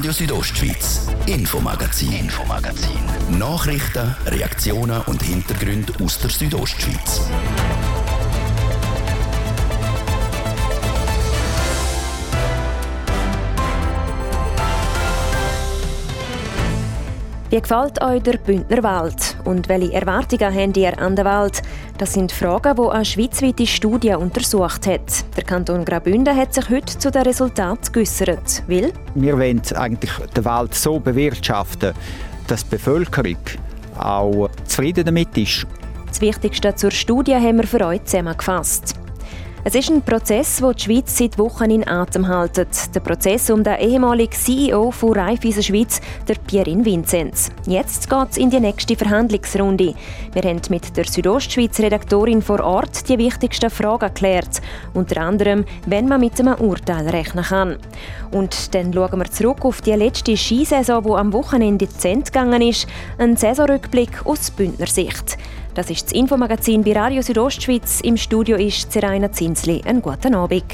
Radio Südostschweiz, Infomagazin, Infomagazin. Nachrichten, Reaktionen und Hintergründe aus der Südostschweiz. Wie gefällt euch der Bündner Wald? Und welche Erwartungen habt ihr an den Wald? Das sind Fragen, die eine schweizweite Studie untersucht hat. Der Kanton Graubünden hat sich heute zu den Resultaten geäussert. Will? Wir wollen eigentlich den Wald so bewirtschaften, dass die Bevölkerung auch zufrieden damit ist. Das Wichtigste zur Studie haben wir für euch zusammengefasst. Es ist ein Prozess, den die Schweiz seit Wochen in Atem hält. Der Prozess um den ehemaligen CEO von Raiffeisen Schweiz, der Pierin Vinzenz. Jetzt geht es in die nächste Verhandlungsrunde. Wir haben mit der Südostschweiz-Redaktorin vor Ort die wichtigsten Fragen geklärt. Unter anderem, wenn man mit einem Urteil rechnen kann. Und dann schauen wir zurück auf die letzte Skisaison, die am Wochenende Ende gegangen ist. Ein Saisonrückblick aus Bündner Sicht. Das ist das Infomagazin bei Radio Südostschweiz. Im Studio ist Zeraina Zinsli. Einen guten Abend.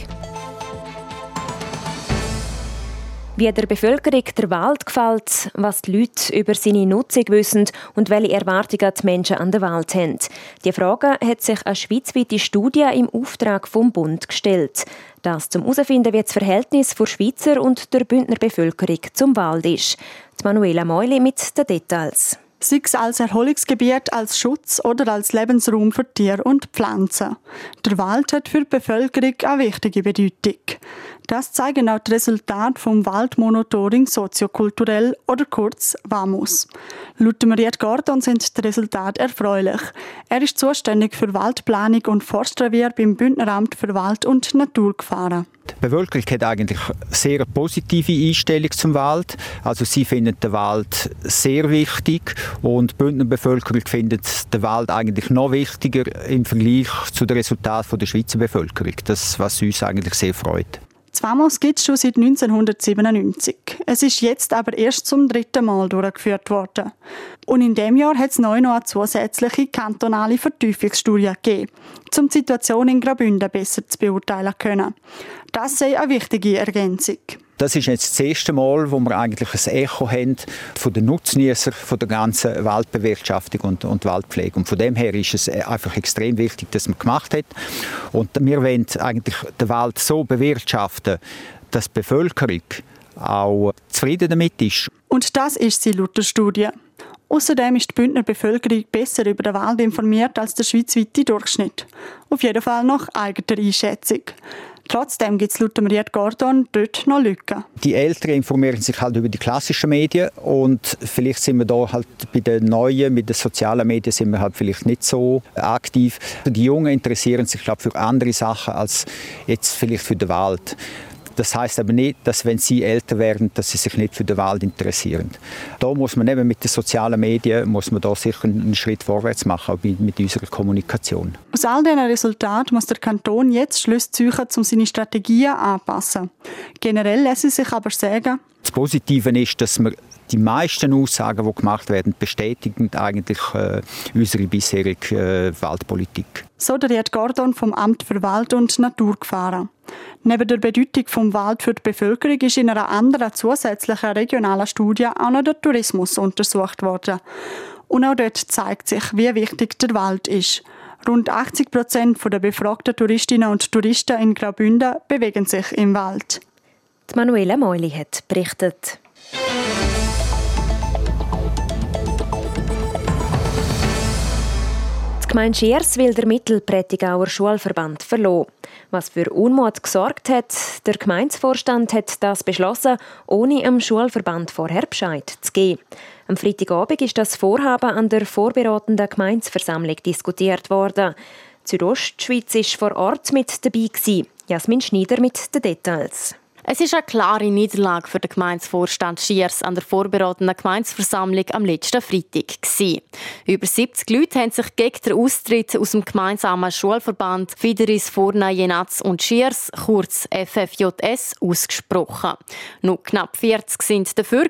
Wie der Bevölkerung der Wald gefällt, was die Leute über seine Nutzung wissen und welche Erwartungen die Menschen an den Wald haben. Die Frage hat sich eine schweizweite Studie im Auftrag vom Bund gestellt. Das zum herausfinden, wie das Verhältnis der Schweizer und der Bündner Bevölkerung zum Wald ist. Die Manuela Meuli mit den Details sei es als Erholungsgebiet, als Schutz oder als Lebensraum für Tiere und Pflanzen. Der Wald hat für die Bevölkerung eine wichtige Bedeutung. Das zeigen auch die Resultate vom Waldmonitoring soziokulturell oder kurz WAMUS. Laut Mariette Gordon sind die Resultate erfreulich. Er ist zuständig für Waldplanung und Forstrevier beim Bündneramt für Wald- und Naturgefahren. Bevölkerung hat eigentlich sehr positive Einstellung zum Wald. Also sie finden den Wald sehr wichtig und die Bündner Bevölkerung findet den Wald eigentlich noch wichtiger im Vergleich zu den Resultaten der Schweizer Bevölkerung. Das, was uns eigentlich sehr freut. Zwamos gibt es schon seit 1997. Es ist jetzt aber erst zum dritten Mal durchgeführt worden. Und in dem Jahr hat es neu noch eine zusätzliche kantonale Vertiefungsstudie gegeben, um die Situation in Graubünden besser zu beurteilen können. Das sei eine wichtige Ergänzung. Das ist jetzt das erste Mal, wo wir eigentlich ein Echo haben von den Nutznießern von der ganzen Waldbewirtschaftung und, und Waldpflege. Und von dem her ist es einfach extrem wichtig, dass man gemacht hat. Und wir wollen eigentlich den Wald so bewirtschaften, dass die Bevölkerung auch zufrieden damit ist. Und das ist sie laut der Studie. Außerdem ist die Bündner Bevölkerung besser über den Wald informiert als der schweizweite Durchschnitt. Auf jeden Fall nach eigener Einschätzung. Trotzdem gibt es laut Mariette Gordon dort noch Lücken. Die Älteren informieren sich halt über die klassischen Medien und vielleicht sind wir da halt bei den neuen, mit den sozialen Medien sind wir halt vielleicht nicht so aktiv. Die Jungen interessieren sich glaube für andere Sachen als jetzt vielleicht für den Wald. Das heißt aber nicht, dass wenn sie älter werden, dass sie sich nicht für den Wald interessieren. Da muss man eben mit den sozialen Medien muss man da sicher einen Schritt vorwärts machen, auch mit unserer Kommunikation. Aus all diesen Resultaten muss der Kanton jetzt Schlüsse ziehen, um seine Strategien anzupassen. Generell lassen sich aber sagen, das Positive ist, dass wir die meisten Aussagen, die gemacht werden, bestätigen eigentlich äh, unsere bisherige äh, Waldpolitik. So der Gordon vom Amt für Wald- und Naturgefahren. Neben der Bedeutung vom Wald für die Bevölkerung ist in einer anderen zusätzlichen regionalen Studie auch noch der Tourismus untersucht worden. Und auch dort zeigt sich, wie wichtig der Wald ist. Rund 80 Prozent der befragten Touristinnen und Touristen in Graubünden bewegen sich im Wald. Die Manuela Meuli hat berichtet. Gemeinde Schiers will der Mittelprätigauer Schulverband verloren. Was für Unmut gesorgt hat, der Gemeindevorstand hat das beschlossen, ohne dem Schulverband vorher Bescheid zu geben. Am Freitagabend ist das Vorhaben an der vorbereitenden Gemeindeversammlung diskutiert worden. Die Südostschweiz war vor Ort mit dabei. Jasmin Schneider mit den Details. Es ist eine klare Niederlage für den Gemeindevorstand Schiers an der vorbereitenden Gemeindeversammlung am letzten Freitag. Über 70 Leute haben sich gegen den Austritt aus dem gemeinsamen Schulverband Fideris Forna Jenatz und Schiers, kurz FFJS, ausgesprochen. Nur knapp 40 sind dafür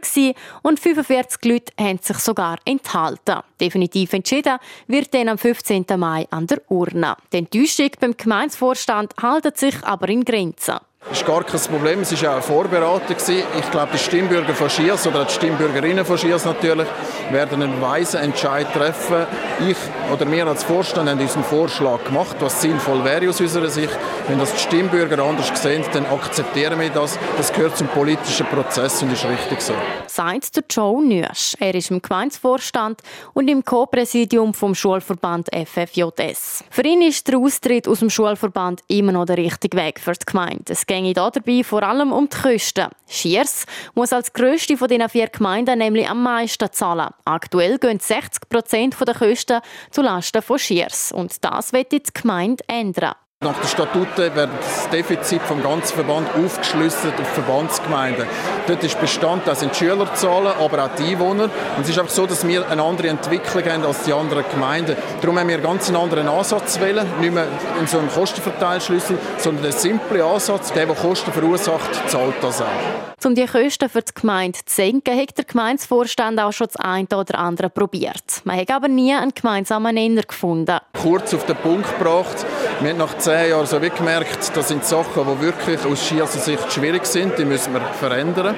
und 45 Leute haben sich sogar enthalten. Definitiv entschieden wird dann am 15. Mai an der Urne. Die Enttäuschung beim Gemeindevorstand hält sich aber in Grenzen. Das ist gar kein Problem. Es war auch eine Vorberatung. Ich glaube, die Stimmbürger von Schiers oder die Stimmbürgerinnen von Schiers natürlich werden einen weisen Entscheid treffen. Ich oder wir als Vorstand haben unseren Vorschlag gemacht, was sinnvoll wäre aus unserer Sicht. Wenn das die Stimmbürger anders sehen, dann akzeptieren wir das. Das gehört zum politischen Prozess und ist richtig so. Sagt der Joe Nürsch. Er ist im Gemeindevorstand und im Co-Präsidium vom Schulverband FFJS. Für ihn ist der Austritt aus dem Schulverband immer noch der richtige Weg für die Gemeinde. Es ginge dabei vor allem um die Kosten. Schiers muss als grösste von diesen vier Gemeinden nämlich am meisten zahlen. Aktuell gehen 60 Prozent der Kosten zulasten von Schiers. Und das wird die Gemeinde ändern. Nach den Statuten wird das Defizit vom ganzen Verband aufgeschlüsselt auf Verbandsgemeinden. Dort ist Bestand, das sind die Schülerzahlen, aber auch die Einwohner. Und es ist einfach so, dass wir eine andere Entwicklung haben als die anderen Gemeinden. Darum haben wir einen ganz anderen Ansatz wählen, nicht mehr in so einem Kostenverteilschlüssel, sondern einen simplen Ansatz. Der, der Kosten verursacht, zahlt das auch. Um die Kosten für die Gemeinde zu senken, hat der Gemeindevorstand auch schon das eine oder andere probiert. Man hat aber nie einen gemeinsamen Nenner gefunden. Kurz auf den Punkt gebracht. Wir haben nach zehn Jahren so gemerkt, das sind Sachen, die wirklich aus Schierser Sicht schwierig sind. Die müssen wir verändern.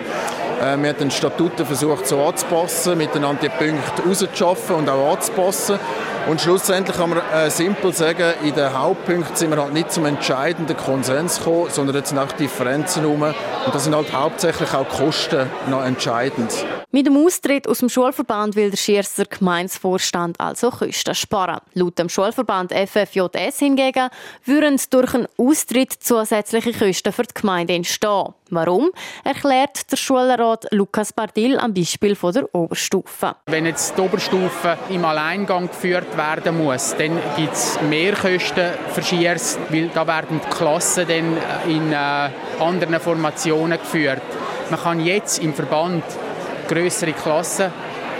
Äh, wir haben den Statuten versucht so anzupassen, miteinander die Punkte rauszuschaffen und auch anzupassen. Und schlussendlich kann man äh, simpel sagen, in den Hauptpunkten sind wir halt nicht zum entscheidenden Konsens gekommen, sondern jetzt sind auch Differenzen herum. Und das sind halt hauptsächlich auch Kosten noch entscheidend. Mit dem Austritt aus dem Schulverband will der Schierser Gemeinsvorstand also Kosten sparen. Laut dem Schulverband FFJS hingegen würden durch einen Austritt zusätzliche Kosten für die Gemeinde entstehen. Warum? Erklärt der Schulrat Lukas Bardil am Beispiel von der Oberstufe. Wenn jetzt die Oberstufe im Alleingang geführt werden muss, dann gibt es mehr Kosten für Schiers, weil da werden die Klassen dann in äh, anderen Formationen geführt. Man kann jetzt im Verband größere Klassen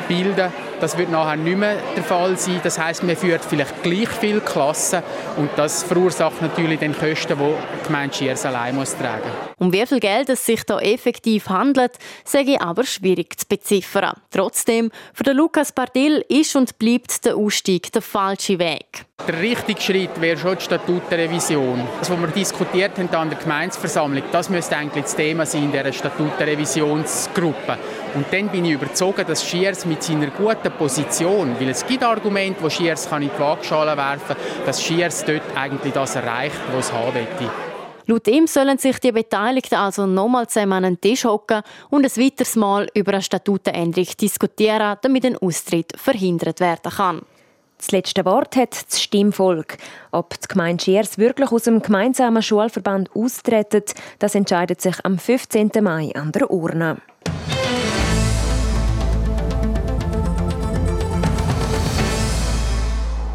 bilden. Das wird nachher nicht mehr der Fall sein. Das heißt, man führt vielleicht gleich viele Klassen und das verursacht natürlich den Kosten, die die Gemeinde Schiers allein muss tragen Um wie viel Geld es sich da effektiv handelt, sage ich aber schwierig zu beziffern. Trotzdem, für den Lukas Bardil ist und bleibt der Ausstieg der falsche Weg. Der richtige Schritt wäre schon die Statutenrevision. Das, was wir diskutiert haben an der Gemeinsversammlung, das müsste eigentlich das Thema sein in dieser Statutenrevisionsgruppe. Und dann bin ich überzeugt, dass Schiers mit seiner guten Position, weil es gibt Argumente, wo Schiers kann in die Waagschale werfen kann, dass Schiers dort eigentlich das erreicht, was es haben möchte. Laut ihm sollen sich die Beteiligten also nochmal zusammen an den Tisch hocken und ein weiteres Mal über eine Statutenänderung diskutieren, damit ein Austritt verhindert werden kann. Das letzte Wort hat das Stimmvolk. Ob die Gemeinde Schiers wirklich aus dem gemeinsamen Schulverband austreten, das entscheidet sich am 15. Mai an der Urne.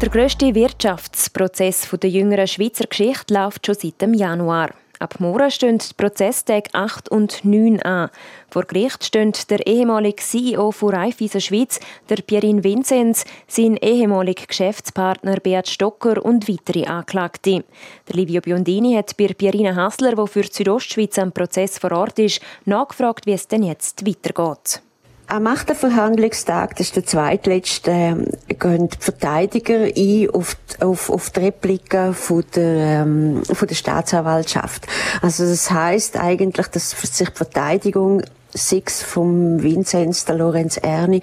Der grösste Wirtschaftsprozess der jüngeren Schweizer Geschichte läuft schon seit dem Januar. Ab morgen stehen die Prozesstage 8 und 9 an. Vor Gericht stehen der ehemalige CEO von Raiffeisen Schweiz, der Pierin Vinzenz, sein ehemaliger Geschäftspartner Beat Stocker und weitere Anklagte. Der Livio Biondini hat bei Pierina Hassler, die für die Südostschweiz am Prozess vor Ort ist, nachgefragt, wie es denn jetzt weitergeht. Am achten Verhandlungstag, das ist der zweitletzte, ähm, gehen die Verteidiger ein auf die, auf, auf die Replika von der, ähm, von der Staatsanwaltschaft. Also das heißt eigentlich, dass sich die Verteidigung sechs vom Vinzenz, der Lorenz Erni,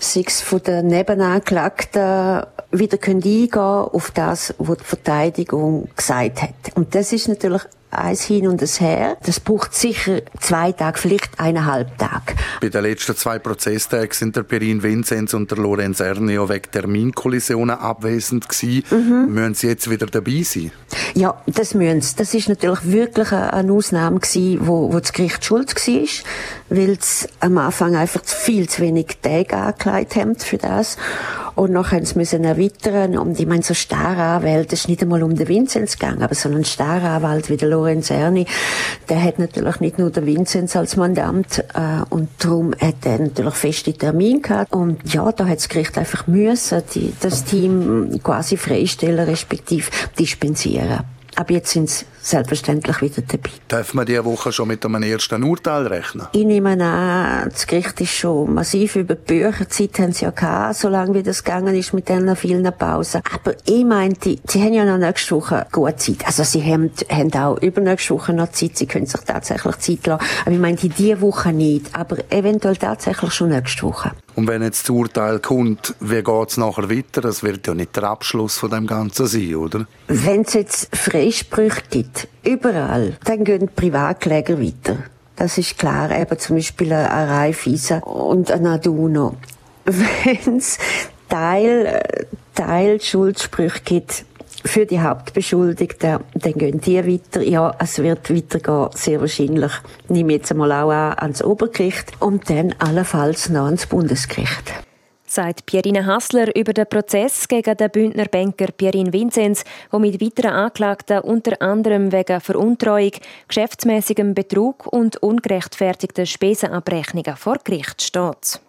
sechs von der Nebenanklagten wieder können eingehen auf das, was die Verteidigung gesagt hat. Und das ist natürlich eins hin und das her. Das braucht sicher zwei Tage, vielleicht eineinhalb Tage. Bei den letzten zwei Prozesstagen sind der Perin Vinzenz und der Lorenz Ernio wegen Terminkollisionen abwesend gewesen. Mhm. Müssen sie jetzt wieder dabei sein? Ja, das müssen sie. Das ist natürlich wirklich eine Ausnahme gewesen, wo, wo das Gericht schuld war, weil es am Anfang einfach viel zu wenig Tage angelegt haben für das. Und noch haben sie müssen erweitern. Und ich meine, so Staranwälte, das ist nicht einmal um den Vinzenz gegangen, aber so ein Staranwalt wie der Lorenz Erni, der hat natürlich nicht nur den Vinzenz als Mandant, äh, und darum hat er natürlich feste Termine gehabt. Und ja, da hat das Gericht einfach müssen, die, das Team quasi freistellen, respektive dispensieren. Aber jetzt sind es selbstverständlich wieder dabei. Darf man diese Woche schon mit einem ersten Urteil rechnen? Ich nehme an, das Gericht ist schon massiv über die Bücherzeit haben sie ja gehabt, solange wie das gegangen ist mit diesen vielen Pausen. Aber ich meinte, sie haben ja noch nächste Woche gut Zeit. Also sie haben, haben auch übernächste Woche noch Zeit, sie können sich tatsächlich Zeit lassen. Aber ich meinte, diese Woche nicht, aber eventuell tatsächlich schon nächste Woche. Und wenn jetzt das Urteil kommt, wie geht es nachher weiter? Das wird ja nicht der Abschluss von dem Ganzen sein, oder? Wenn es jetzt Freisprüche gibt, überall, dann gehen Privatkläger weiter. Das ist klar, eben zum Beispiel eine Raiffeisen und ein Aduno. Wenn es Teil, Teil Schuldsprüche gibt, für die Hauptbeschuldigten, dann gehen die weiter. Ja, es wird weitergehen, sehr wahrscheinlich. Nehme jetzt einmal auch an, ans Obergericht und dann allenfalls noch ans Bundesgericht sagt Pierina Hassler über den Prozess gegen den Bündner Banker Pierin Vinzenz, der mit weiteren Anklagten unter anderem wegen Veruntreuung, geschäftsmäßigem Betrug und ungerechtfertigten Spesenabrechnungen vor Gericht steht.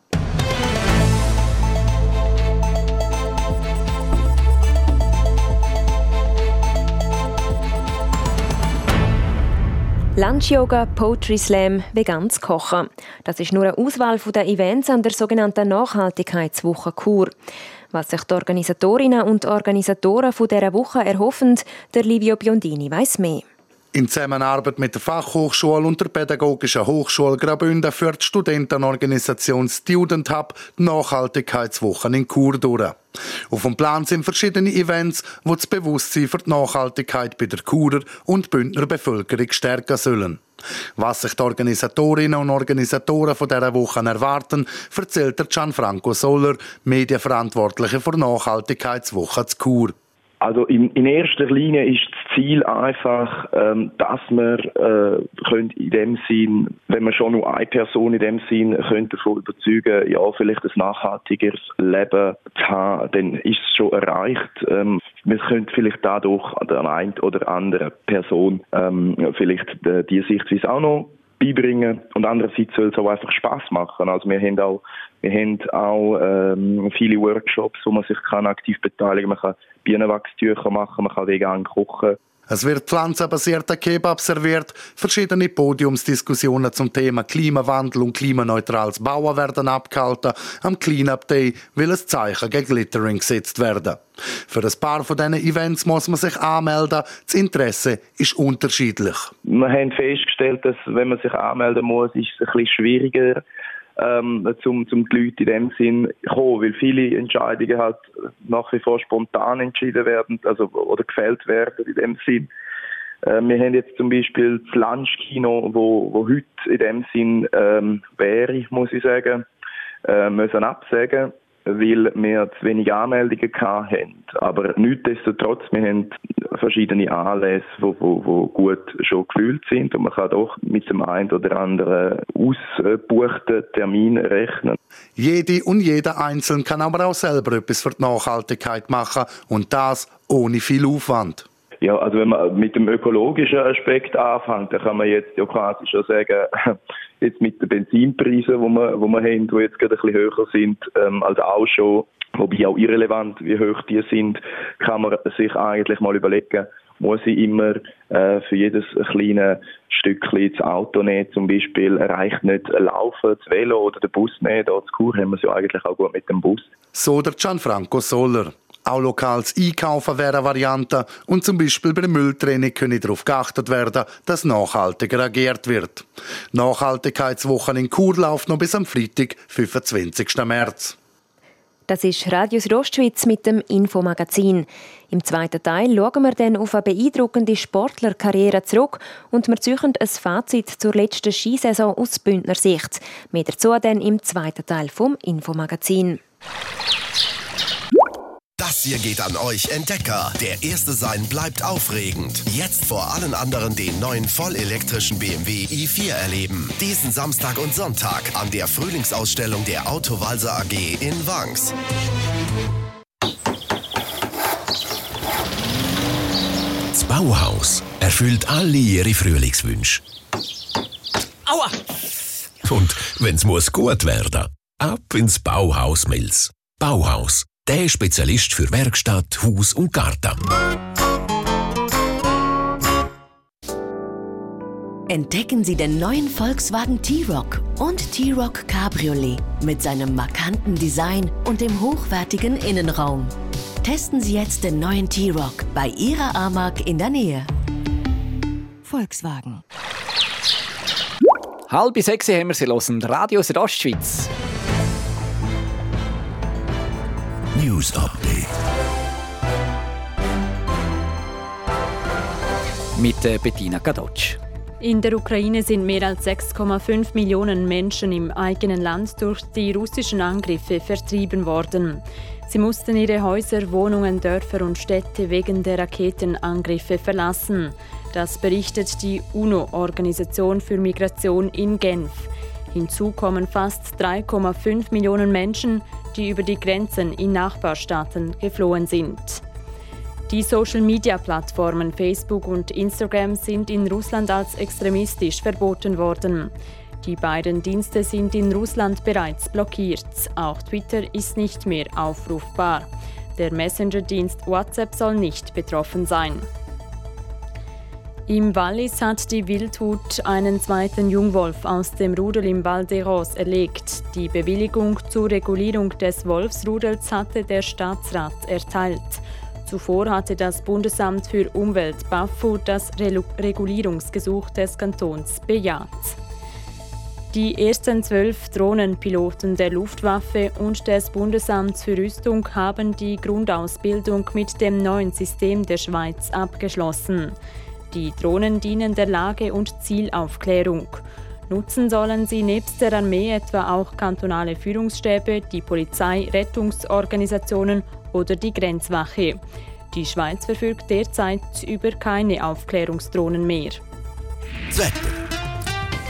Lunch-Yoga, Poetry Slam, veganes Kochen. Das ist nur eine Auswahl der Events an der sogenannten Nachhaltigkeitswoche Kur. Was sich die Organisatorinnen und Organisatoren von dieser Woche erhoffen, der Livio Biondini weiß mehr. In Zusammenarbeit mit der Fachhochschule und der Pädagogischen Hochschule Graubünden führt die Studentenorganisation Student Hub die Nachhaltigkeitswochen in Chur durch. Auf dem Plan sind verschiedene Events, die das Bewusstsein für die Nachhaltigkeit bei der Churer und Bündner Bevölkerung stärken sollen. Was sich die Organisatorinnen und Organisatoren von dieser Woche erwarten, erzählt der Gianfranco Soller, Medienverantwortliche für Nachhaltigkeitswoche zu Chur. Also in, in, erster Linie ist das Ziel einfach, ähm, dass man äh, könnte in dem Sinn, wenn man schon nur eine Person in dem Sinn könnte davon überzeugen, ja vielleicht ein nachhaltigeres Leben zu haben, dann ist es schon erreicht. Ähm, wir könnte vielleicht dadurch der einen oder anderen Person ähm, vielleicht äh, die Sichtweise auch noch beibringen und andererseits soll es auch einfach Spaß machen. Also wir haben auch wir haben auch ähm, viele Workshops, wo man sich kann aktiv beteiligen kann. Man kann Bienenwachstücher machen, man kann vegan kochen. Es wird pflanzenbasierter Kebab serviert, verschiedene Podiumsdiskussionen zum Thema Klimawandel und klimaneutrales Bauen werden abgehalten. Am Cleanup Day will ein Zeichen gegen Littering gesetzt werden. Für ein paar von diesen Events muss man sich anmelden. Das Interesse ist unterschiedlich. Wir haben festgestellt, dass wenn man sich anmelden muss, ist es ein bisschen schwieriger ähm, zum, zum die Leute in dem Sinn kommen, weil viele Entscheidungen halt nach wie vor spontan entschieden werden, also oder gefällt werden in dem Sinn. Äh, wir haben jetzt zum Beispiel das Lunchkino, wo, wo heute in dem Sinn ähm, wäre, muss ich sagen, äh, müssen absagen weil wir zu wenig Anmeldungen hatten. Aber nichtsdestotrotz, wir haben verschiedene Anlässe, die wo, wo, gut schon gefühlt sind und man kann doch mit dem einen oder anderen ausgebuchten Termin rechnen. Jede und jeder Einzelne kann aber auch selber etwas für die Nachhaltigkeit machen und das ohne viel Aufwand. Ja, also wenn man mit dem ökologischen Aspekt anfängt, dann kann man jetzt ja quasi schon sagen, jetzt mit den Benzinpreisen, wo wir, wo wir haben, die jetzt gerade ein bisschen höher sind, ähm, als auch schon, wobei auch irrelevant, wie hoch die sind, kann man sich eigentlich mal überlegen, muss ich immer äh, für jedes kleine Stückchen das Auto nehmen, zum Beispiel, reicht nicht Laufen, das Velo oder der Bus nehmen, da zu Kur haben wir es ja eigentlich auch gut mit dem Bus. So der Gianfranco Soller. Auch lokales Einkaufen wäre eine Variante und zum Beispiel bei der Mülltrennung könne darauf geachtet werden, dass nachhaltiger agiert wird. Nachhaltigkeitswochen in Chur läuft noch bis am Freitag, 25. März. Das ist Radius Rostschwitz mit dem Infomagazin. Im zweiten Teil schauen wir dann auf eine beeindruckende Sportlerkarriere zurück und wir ziehen ein Fazit zur letzten Skisaison aus Bündner Sicht. Mehr dazu dann im zweiten Teil vom Infomagazin. Das hier geht an euch Entdecker. Der erste sein bleibt aufregend. Jetzt vor allen anderen den neuen vollelektrischen BMW i4 erleben. Diesen Samstag und Sonntag an der Frühlingsausstellung der Autowalser AG in Wangs. Das Bauhaus erfüllt alle ihre Frühlingswünsche. Aua! Und wenn's muss gut werden, ab ins Bauhaus Mills. Bauhaus der Spezialist für Werkstatt, Haus und Garten. Entdecken Sie den neuen Volkswagen T-Rock und T-Rock Cabriolet mit seinem markanten Design und dem hochwertigen Innenraum. Testen Sie jetzt den neuen T-Rock bei Ihrer Amag in der Nähe. Volkswagen. Halb sechs haben wir sie hören. Radio Südostschweiz. News Update. Mit äh, Bettina Kadocz. In der Ukraine sind mehr als 6,5 Millionen Menschen im eigenen Land durch die russischen Angriffe vertrieben worden. Sie mussten ihre Häuser, Wohnungen, Dörfer und Städte wegen der Raketenangriffe verlassen. Das berichtet die UNO-Organisation für Migration in Genf. Hinzu kommen fast 3,5 Millionen Menschen, die über die Grenzen in Nachbarstaaten geflohen sind. Die Social-Media-Plattformen Facebook und Instagram sind in Russland als extremistisch verboten worden. Die beiden Dienste sind in Russland bereits blockiert. Auch Twitter ist nicht mehr aufrufbar. Der Messenger-Dienst WhatsApp soll nicht betroffen sein. Im Wallis hat die Wildhut einen zweiten Jungwolf aus dem Rudel im Val de Ros erlegt. Die Bewilligung zur Regulierung des Wolfsrudels hatte der Staatsrat erteilt. Zuvor hatte das Bundesamt für Umwelt BAFU das Regulierungsgesuch des Kantons bejaht. Die ersten zwölf Drohnenpiloten der Luftwaffe und des Bundesamts für Rüstung haben die Grundausbildung mit dem neuen System der Schweiz abgeschlossen. Die Drohnen dienen der Lage- und Zielaufklärung. Nutzen sollen sie nebst der Armee etwa auch kantonale Führungsstäbe, die Polizei, Rettungsorganisationen oder die Grenzwache. Die Schweiz verfügt derzeit über keine Aufklärungsdrohnen mehr. Wetter.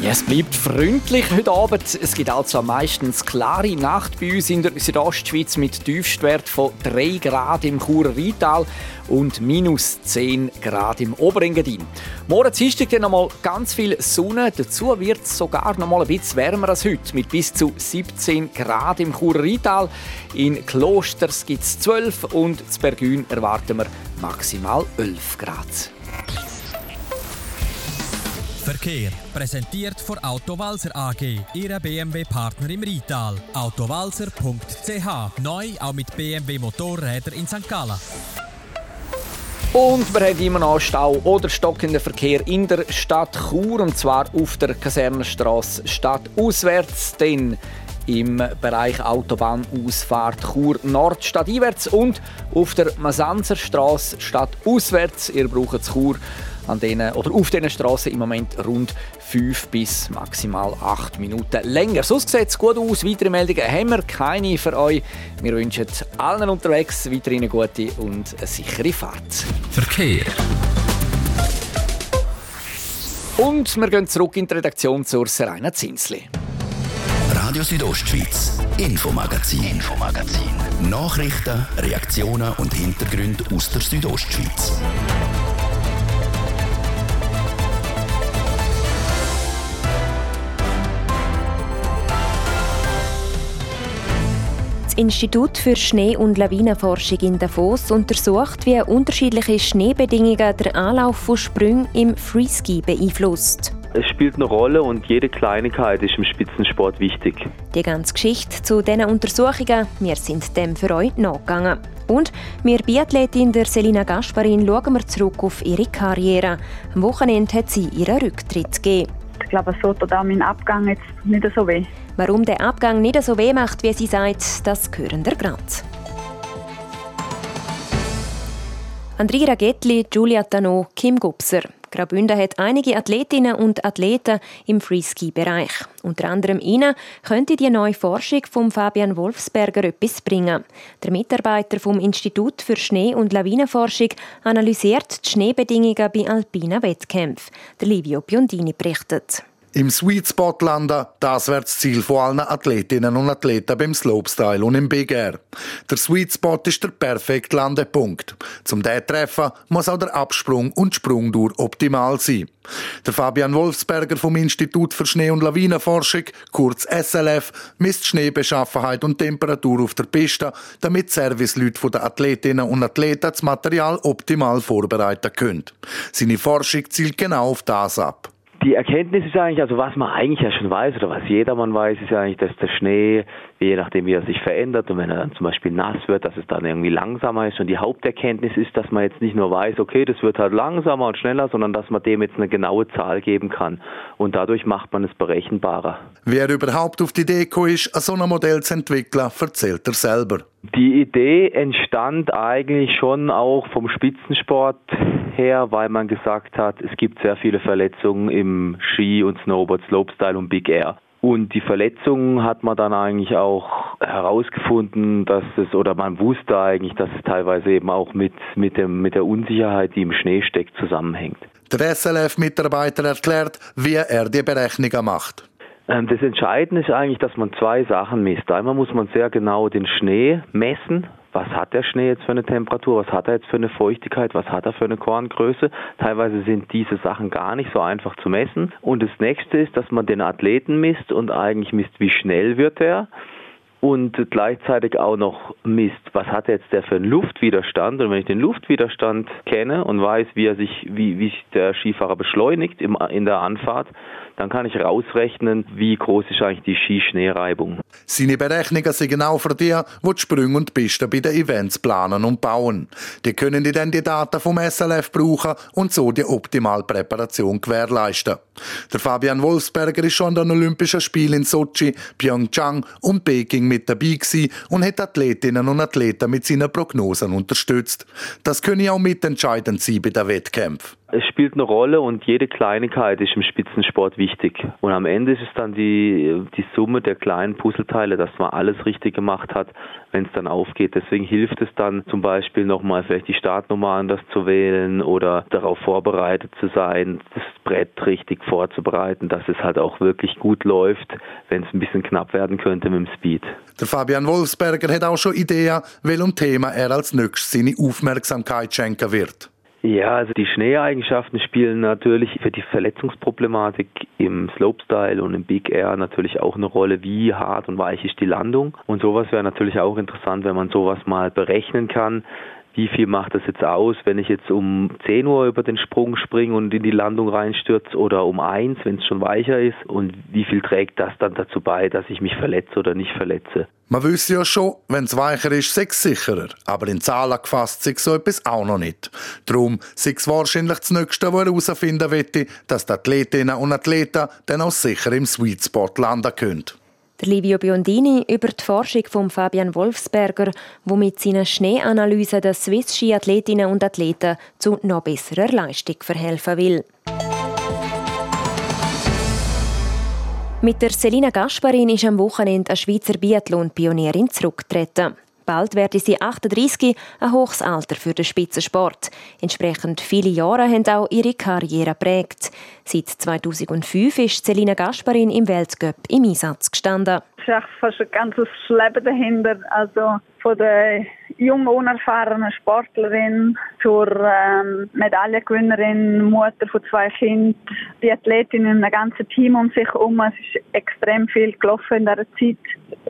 ja, es bleibt freundlich heute Abend. Es gibt also meistens klare Nacht bei uns in der Südostschweiz mit Tiefstwert von 3 Grad im Churer Rheintal und minus 10 Grad im Oberengadin. Morgen Dienstag dann nochmal ganz viel Sonne. Dazu wird es sogar noch mal ein bisschen wärmer als heute mit bis zu 17 Grad im Churer Rheintal. In Klosters gibt es 12 und in Bergün erwarten wir maximal 11 Grad. Verkehr. Präsentiert von Autowalzer AG, Ihrer BMW-Partner im Rital. Autowalzer.ch. Neu auch mit BMW Motorräder in St. Gallen. Und wir haben immer noch Stau oder stockenden Verkehr in der Stadt Chur und zwar auf der Kasernenstraße stadtauswärts, denn im Bereich Autobahnausfahrt Chur Nord stadteinwärts und auf der Masanzerstraße stadtauswärts. Ihr braucht Chur an denen, oder auf diesen Straßen im Moment rund 5 bis maximal 8 Minuten länger. Sonst sieht es gut aus. Weitere Meldungen haben wir keine für euch. Wir wünschen allen unterwegs weiterhin eine gute und eine sichere Fahrt. Verkehr. Und wir gehen zurück in die Redaktion zur Serena Zinsli. Radio Südostschweiz, Infomagazin, Infomagazin. Nachrichten, Reaktionen und Hintergründe aus der Südostschweiz. Institut für Schnee- und Lawinenforschung in Davos untersucht, wie unterschiedliche Schneebedingungen den Anlauf von Sprüngen im Freeski beeinflusst. Es spielt eine Rolle und jede Kleinigkeit ist im Spitzensport wichtig. Die ganze Geschichte zu diesen Untersuchungen, wir sind dem für euch nachgegangen. Und wir Biathletin der Selina Gasparin schauen wir zurück auf ihre Karriere. Am Wochenende hat sie ihren Rücktritt gegeben. Ich glaube, es tut auch mein Abgang jetzt nicht so weh. Warum der Abgang nicht so weh macht, wie sie sagt, das hören wir gerade. Andrea Gettli, Giulia Tano, Kim Gubser. Graubünden hat einige Athletinnen und Athleten im Freeski-Bereich. Unter anderem ihnen könnte die neue Forschung von Fabian Wolfsberger etwas bringen. Der Mitarbeiter vom Institut für Schnee- und Lawinenforschung analysiert die Schneebedingungen bei alpinen Wettkämpfen. Der Livio Biondini berichtet. Im Sweet Spot landen, das wäre das Ziel von allen Athletinnen und Athleten beim Slopestyle und im Big Air. Der Sweet Spot ist der perfekte Landepunkt. Zum den treffen muss auch der Absprung und Sprungdur optimal sein. Der Fabian Wolfsberger vom Institut für Schnee- und Lawinenforschung, kurz SLF, misst Schneebeschaffenheit und Temperatur auf der Piste, damit Serviceleute der Athletinnen und Athleten das Material optimal vorbereiten können. Seine Forschung zielt genau auf das ab. Die Erkenntnis ist eigentlich, also was man eigentlich ja schon weiß oder was jedermann weiß, ist ja eigentlich, dass der Schnee, je nachdem wie er sich verändert und wenn er dann zum Beispiel nass wird, dass es dann irgendwie langsamer ist. Und die Haupterkenntnis ist, dass man jetzt nicht nur weiß, okay, das wird halt langsamer und schneller, sondern dass man dem jetzt eine genaue Zahl geben kann. Und dadurch macht man es berechenbarer. Wer überhaupt auf die gekommen ist, so ein Modell zu entwickeln, erzählt er selber. Die Idee entstand eigentlich schon auch vom Spitzensport her, weil man gesagt hat, es gibt sehr viele Verletzungen im Ski und Snowboard, Slopestyle und Big Air. Und die Verletzungen hat man dann eigentlich auch herausgefunden, dass es, oder man wusste eigentlich, dass es teilweise eben auch mit, mit, dem, mit der Unsicherheit, die im Schnee steckt, zusammenhängt. Der SLF-Mitarbeiter erklärt, wie er die Berechnungen macht. Ähm, das Entscheidende ist eigentlich, dass man zwei Sachen misst. Einmal muss man sehr genau den Schnee messen. Was hat der Schnee jetzt für eine Temperatur? Was hat er jetzt für eine Feuchtigkeit? Was hat er für eine Korngröße? Teilweise sind diese Sachen gar nicht so einfach zu messen. Und das nächste ist, dass man den Athleten misst und eigentlich misst, wie schnell wird er und gleichzeitig auch noch misst, was hat jetzt der für einen Luftwiderstand und wenn ich den Luftwiderstand kenne und weiß, wie er sich, wie, wie sich der Skifahrer beschleunigt in der Anfahrt, dann kann ich rausrechnen, wie groß ist eigentlich die Skischneereibung. Seine Berechnungen sind genau für die, die die Sprünge und Pisten bei den Events planen und bauen. Die können die dann die Daten vom SLF brauchen und so die optimale Präparation gewährleisten. Der Fabian Wolfsberger ist schon an den Olympischen Spielen in Sochi, Pyeongchang und Peking mit dabei gewesen und hat Athletinnen und Athleten mit seinen Prognosen unterstützt. Das können auch mitentscheidend sein bei den Wettkämpfen. Es spielt eine Rolle und jede Kleinigkeit ist im Spitzensport wichtig. Und am Ende ist es dann die, die Summe der kleinen Puzzleteile, dass man alles richtig gemacht hat, wenn es dann aufgeht. Deswegen hilft es dann zum Beispiel nochmal vielleicht die Startnummer anders zu wählen oder darauf vorbereitet zu sein, das Brett richtig vorzubereiten, dass es halt auch wirklich gut läuft, wenn es ein bisschen knapp werden könnte mit dem Speed. Der Fabian Wolfsberger hat auch schon Ideen, welchem Thema er als nächstes seine Aufmerksamkeit schenken wird. Ja, also die Schneeeigenschaften spielen natürlich für die Verletzungsproblematik im Slopestyle und im Big Air natürlich auch eine Rolle. Wie hart und weich ist die Landung? Und sowas wäre natürlich auch interessant, wenn man sowas mal berechnen kann wie viel macht das jetzt aus, wenn ich jetzt um 10 Uhr über den Sprung springe und in die Landung reinstürze oder um 1, wenn es schon weicher ist und wie viel trägt das dann dazu bei, dass ich mich verletze oder nicht verletze. Man wüsste ja schon, wenn es weicher ist, sei es sicherer. Aber in Zahlen gefasst sei so etwas auch noch nicht. Darum sei es wahrscheinlich das Nächste, was herausfinden möchte, dass die Athletinnen und Athleten dann auch sicher im Sweet Spot landen können. Der Livio Biondini über die Forschung von Fabian Wolfsberger, wo mit seiner Schneeanalyse den Swiss Ski Athletinnen und Athleten zu noch besserer Leistung verhelfen will. Mit der Selina Gasparin ist am Wochenende eine Schweizer Biathlon-Pionierin zurückgetreten. Bald werde sie 38, ein hohes Alter für den Spitzensport. Entsprechend viele Jahre haben auch ihre Karriere prägt. Seit 2005 ist Selina Gasparin im Weltcup im Einsatz gestanden. Es ist fast ein ganzes Leben dahinter. Also von der jungen, unerfahrenen Sportlerin zur ähm, Medaillengewinnerin, Mutter von zwei Kindern, die Athletin in einem ganzen Team um sich herum. Es ist extrem viel gelaufen in dieser Zeit.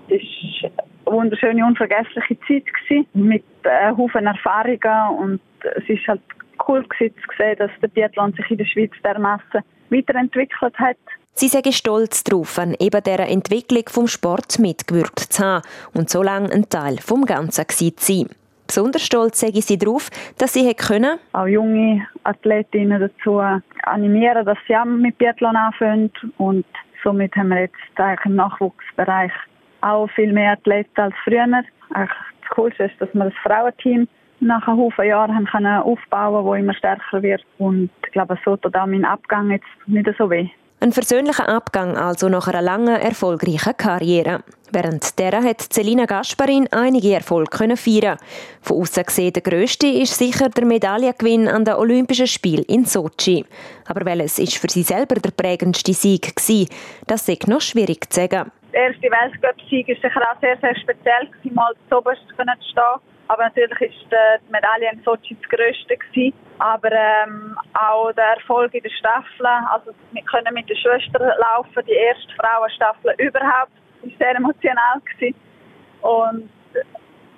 Es ist wunderschöne, unvergessliche Zeit gewesen, mit äh, Haufen Erfahrungen und es ist halt cool gewesen, zu sehen, dass der Biathlon sich in der Schweiz dermassen weiterentwickelt hat. Sie sagen stolz darauf, an eben dieser Entwicklung vom Sport mitgewirkt zu haben und so lange ein Teil vom Ganzen zu sein. Besonders stolz sage sie darauf, dass sie können auch junge Athletinnen dazu animieren, dass sie auch mit Biathlon anfangen und somit haben wir jetzt eigentlich im Nachwuchsbereich auch viel mehr Athleten als früher. Das Coolste ist, dass wir das Frauenteam nach einem Haufen Jahren haben können aufbauen, wo immer stärker wird. Und ich glaube, so tut auch mein Abgang jetzt nicht so weh. Ein versöhnlicher Abgang also nach einer langen, erfolgreichen Karriere. Während der hat Celina Gasparin einige Erfolge können feiern. Von außen gesehen der grösste ist sicher der Medaillengewinn an den Olympischen Spielen in Sochi. Aber welches ist für sie selber der prägendste Sieg gewesen? Das ist noch schwierig zu sagen. Der erste Weltcup-Sieg war sicher auch sehr, sehr speziell, mal zu oberst zu stehen. Aber natürlich ist die Medaille in Sochi das grösste gewesen. Aber ähm, auch der Erfolg in der Staffel, also wir können mit der Schwester laufen, die erste Frauenstaffel überhaupt, war sehr emotional gewesen. Und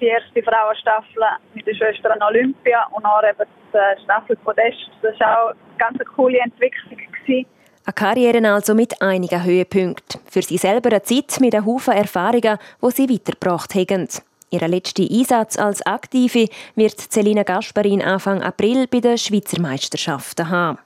die erste Frauenstaffel mit der Schwester an Olympia und dann eben die Staffel Podest. Das war auch eine ganz coole Entwicklung. Gewesen. Eine Karriere also mit einigen Höhepunkten. Für sie selber eine Zeit mit einem Haufen Erfahrungen, die sie weitergebracht haben. Ihr letzter Einsatz als Aktive wird Celina Gasparin Anfang April bei den Schweizer Meisterschaften haben.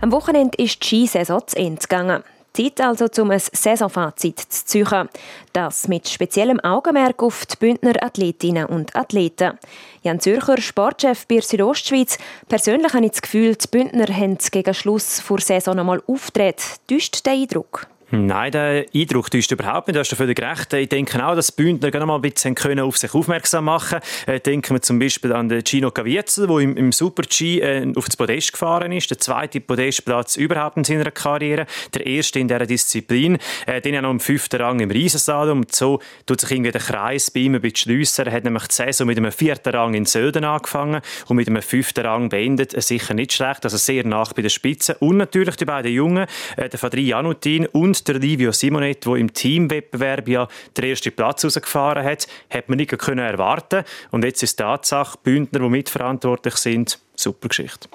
Am Wochenende ist die Skisaison zu Ende gegangen. Zeit also, um ein Saisonfazit zu ziehen. Das mit speziellem Augenmerk auf die Bündner Athletinnen und Athleten. Jan Zürcher, Sportchef bei Südostschweiz. Persönlich habe ich das Gefühl, die Bündner haben gegen Schluss vor Saison einmal auftreten. Täuscht der Eindruck? Nein, der Eindruck täuscht überhaupt nicht. Du hast völlig recht. Ich denke auch, dass die Bündner gerne mal ein bisschen können auf sich aufmerksam machen können. Äh, denken wir zum Beispiel an den Gino Caviezel, der im, im Super-G äh, auf das Podest gefahren ist. Der zweite Podestplatz überhaupt in seiner Karriere. Der erste in dieser Disziplin. Äh, den ja noch im fünften Rang im Riesensalon. Und so tut sich irgendwie der Kreis bei ihm ein bisschen schliessen. Er hat nämlich die Saison mit einem vierten Rang in Sölden angefangen und mit einem fünften Rang beendet. Äh, sicher nicht schlecht, also sehr nach bei der Spitze. Und natürlich die beiden Jungen, äh, der Fadri Janutin und der Livio Simonet, der im Teamwettbewerb ja den ersten Platz rausgefahren hat, hat man nicht können erwarten Und jetzt ist die Tatsache, Bündner, die mitverantwortlich sind, super Geschichte.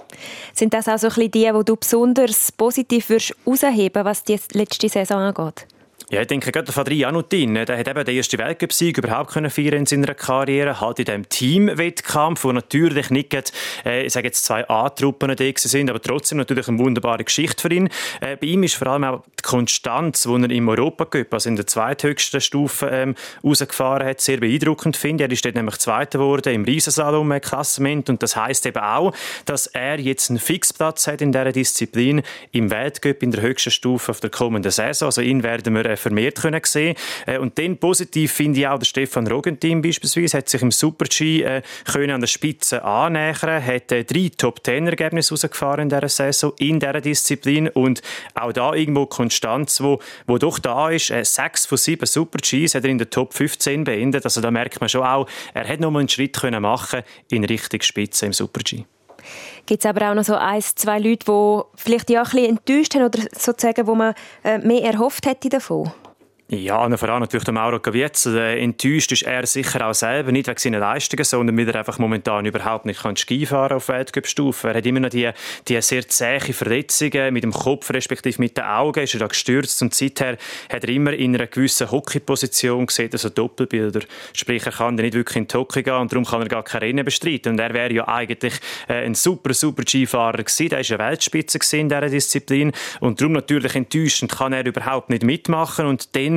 Sind das auch die, die du besonders positiv herausheben was die letzte Saison angeht? Ja, ich denke, gerade Fadri Janutin, der hat eben den ersten Weltcup-Sieg überhaupt können feiern in seiner Karriere, halt in diesem Teamwettkampf, wo natürlich nicht gerade, äh, ich sage jetzt zwei A-Truppen da sind, aber trotzdem natürlich eine wunderbare Geschichte für ihn. Äh, bei ihm ist vor allem auch die Konstanz, die er im Europacup, also in der zweithöchsten Stufe, ähm, rausgefahren hat, sehr beeindruckend finde. Er ist dort nämlich Zweiter geworden im Riesensalon-Klassement und das heißt eben auch, dass er jetzt einen Fixplatz hat in dieser Disziplin im Weltcup in der höchsten Stufe auf der kommenden Saison. Also ihn werden wir äh, vermehrt können sehen. Äh, Und dann positiv finde ich auch, der Stefan Rogentin beispielsweise hat sich im Super-G äh, können an der Spitze annähern, hat äh, drei Top-10-Ergebnisse rausgefahren in dieser Saison, in dieser Disziplin. Und auch da irgendwo Konstanz, wo, wo doch da ist, äh, sechs von sieben Super-Gs hat er in der Top 15 beendet, also da merkt man schon auch, er hat noch mal einen Schritt können machen in Richtung Spitze im Super-G. Gibt es aber auch noch so ein, zwei Leute, die vielleicht ja ein bisschen enttäuscht haben oder sozusagen, wo man äh, mehr erhofft hätte davon? Ja, und vor allem natürlich der Mauro Gavietz. Äh, enttäuscht ist er sicher auch selber, nicht wegen seiner Leistungen, sondern weil er einfach momentan überhaupt nicht kann Ski fahren auf Weltcup-Stufe. Er hat immer noch die, die sehr zähe Verletzungen mit dem Kopf, respektive mit den Augen, ist er da gestürzt und seither hat er immer in einer gewissen Hockey-Position gesehen, also Doppelbilder. Sprich, er kann nicht wirklich in die Hockey gehen und darum kann er gar keine Rennen bestreiten. Und er wäre ja eigentlich äh, ein super, super Skifahrer gewesen. Er war eine Weltspitze in dieser Disziplin und darum natürlich enttäuschend kann er überhaupt nicht mitmachen und dann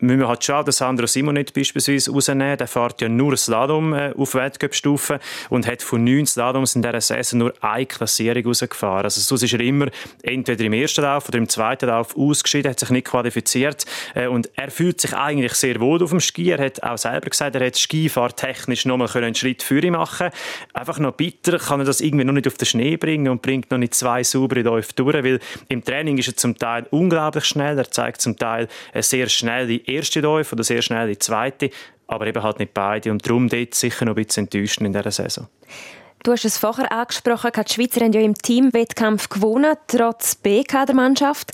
müssen wir halt schon den Sandro Simonet beispielsweise rausnehmen. Der fährt ja nur Slalom äh, auf Weltcup-Stufe und hat von neun Slaloms in dieser Saison nur eine Klassierung rausgefahren. Also sonst ist er immer entweder im ersten Lauf oder im zweiten Lauf ausgeschieden, hat sich nicht qualifiziert äh, und er fühlt sich eigentlich sehr wohl auf dem Ski. Er hat auch selber gesagt, er hat skifahrtechnisch noch mal einen Schritt für ihn machen Einfach noch bitter kann er das irgendwie noch nicht auf den Schnee bringen und bringt noch nicht zwei saubere Läufe durch, weil im Training ist er zum Teil unglaublich schnell, er zeigt zum Teil sehr schnell die erste Läufe oder sehr schnell die zweite, aber eben halt nicht beide. Und darum dort sicher noch ein bisschen enttäuschend in dieser Saison. Du hast es vorher angesprochen, die Schweizer haben ja im Teamwettkampf gewonnen, trotz B-Kadermannschaft.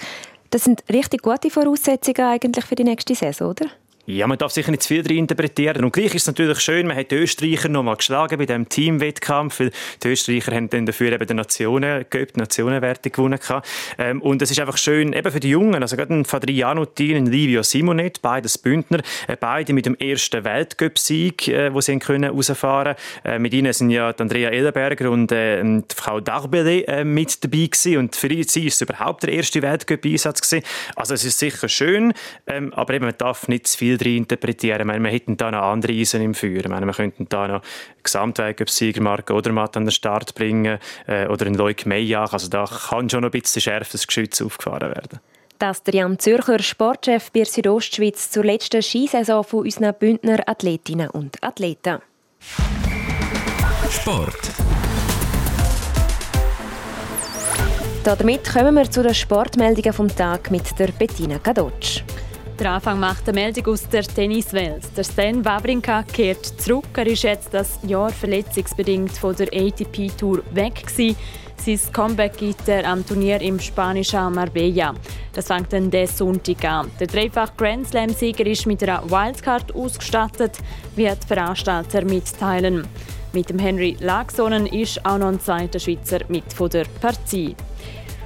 Das sind richtig gute Voraussetzungen eigentlich für die nächste Saison, oder? Ja, man darf sicher nicht zu viel drin interpretieren. Und gleich ist es natürlich schön, man hat die Österreicher noch mal geschlagen bei diesem Teamwettkampf, weil die Österreicher haben dann dafür eben die Nationen die Nationenwerte gewonnen. Ähm, und es ist einfach schön, eben für die Jungen, also gerade ein Fadriano Tin, ein Livio Simonet, beides Bündner, äh, beide mit dem ersten Weltcup-Sieg, äh, sie können rausfahren äh, Mit ihnen sind ja Andrea Ellenberger und äh, die Frau Darbele äh, mit dabei gewesen. Und für sie ist es überhaupt der erste Weltcup-Einsatz gewesen. Also es ist sicher schön, ähm, aber eben man darf nicht zu viel viel drin interpretieren. Ich meine, wir hätten da noch andere Eisen im Feuer. Ich meine, wir könnten da noch Gesamtweltcup-Sieger Marco Odermatt an den Start bringen äh, oder einen Loic Meijach. Also da kann schon noch ein bisschen schärfes Geschütz aufgefahren werden. Das der Jan Zürcher, Sportchef bei Südostschweiz, zur letzten Skisaison von unseren Bündner Athletinnen und Athleten. Sport. Damit kommen wir zu den Sportmeldungen vom Tag mit der Bettina Kadocz. Der Anfang macht eine Meldung aus der Tenniswelt. Der Stan Wawrinka kehrt zurück. Er ist jetzt das Jahr verletzungsbedingt von der ATP Tour weg gewesen. Sein Comeback gibt er am Turnier im spanischen Marbella. Das fängt dann diesen Sonntag an. Der dreifach Grand Slam-Sieger ist mit einer Wildcard ausgestattet, wie die Veranstalter mitteilen. Mit dem Henry Lagsonen ist auch noch ein zweiter Schweizer mit von der Partie.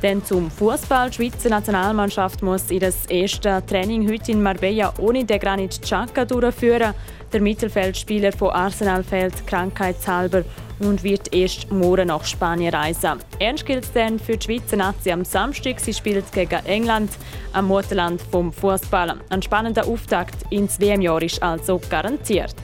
Dann zum Fußball. Die Schweizer Nationalmannschaft muss ihr erstes Training heute in Marbella ohne den Granit Xhaka durchführen. Der Mittelfeldspieler von Arsenal fällt krankheitshalber und wird erst morgen nach Spanien reisen. Ernst gilt es dann für die Schweizer Nazi am Samstag. Sie spielt gegen England, am Mutterland vom Fußball. Ein spannender Auftakt ins WM-Jahr ist also garantiert.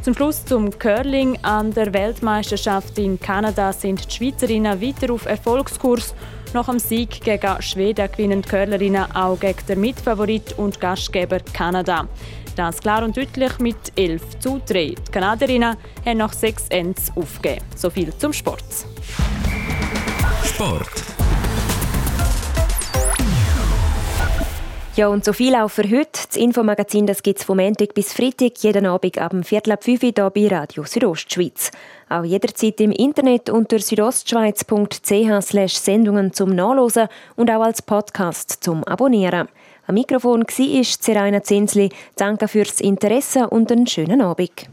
Zum Schluss zum Curling. An der Weltmeisterschaft in Kanada sind die Schweizerinnen weiter auf Erfolgskurs. Nach dem Sieg gegen Schweden gewinnen die Curlerinnen auch gegen den Mitfavorit und Gastgeber Kanada. Das klar und deutlich mit 11 zu 3. Die Kanadierinnen haben nach sechs Ends aufgegeben. So viel zum Sport. Sport. Ja, und so viel auch für heute. Das Infomagazin gibt es vom Montag bis Freitag jeden Abend ab Viertel ab 5 Uhr hier bei Radio Südostschweiz. Auch jederzeit im Internet unter südostschweiz.ch Sendungen zum Nachlesen und auch als Podcast zum Abonnieren. Am Mikrofon war Seraina Zinsli. Danke fürs Interesse und einen schönen Abend.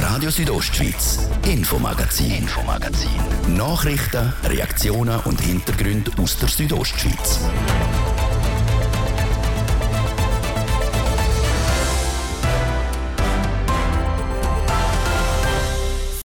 Radio Südostschweiz, Infomagazin, Infomagazin. Nachrichten, Reaktionen und Hintergründe aus der Südostschweiz.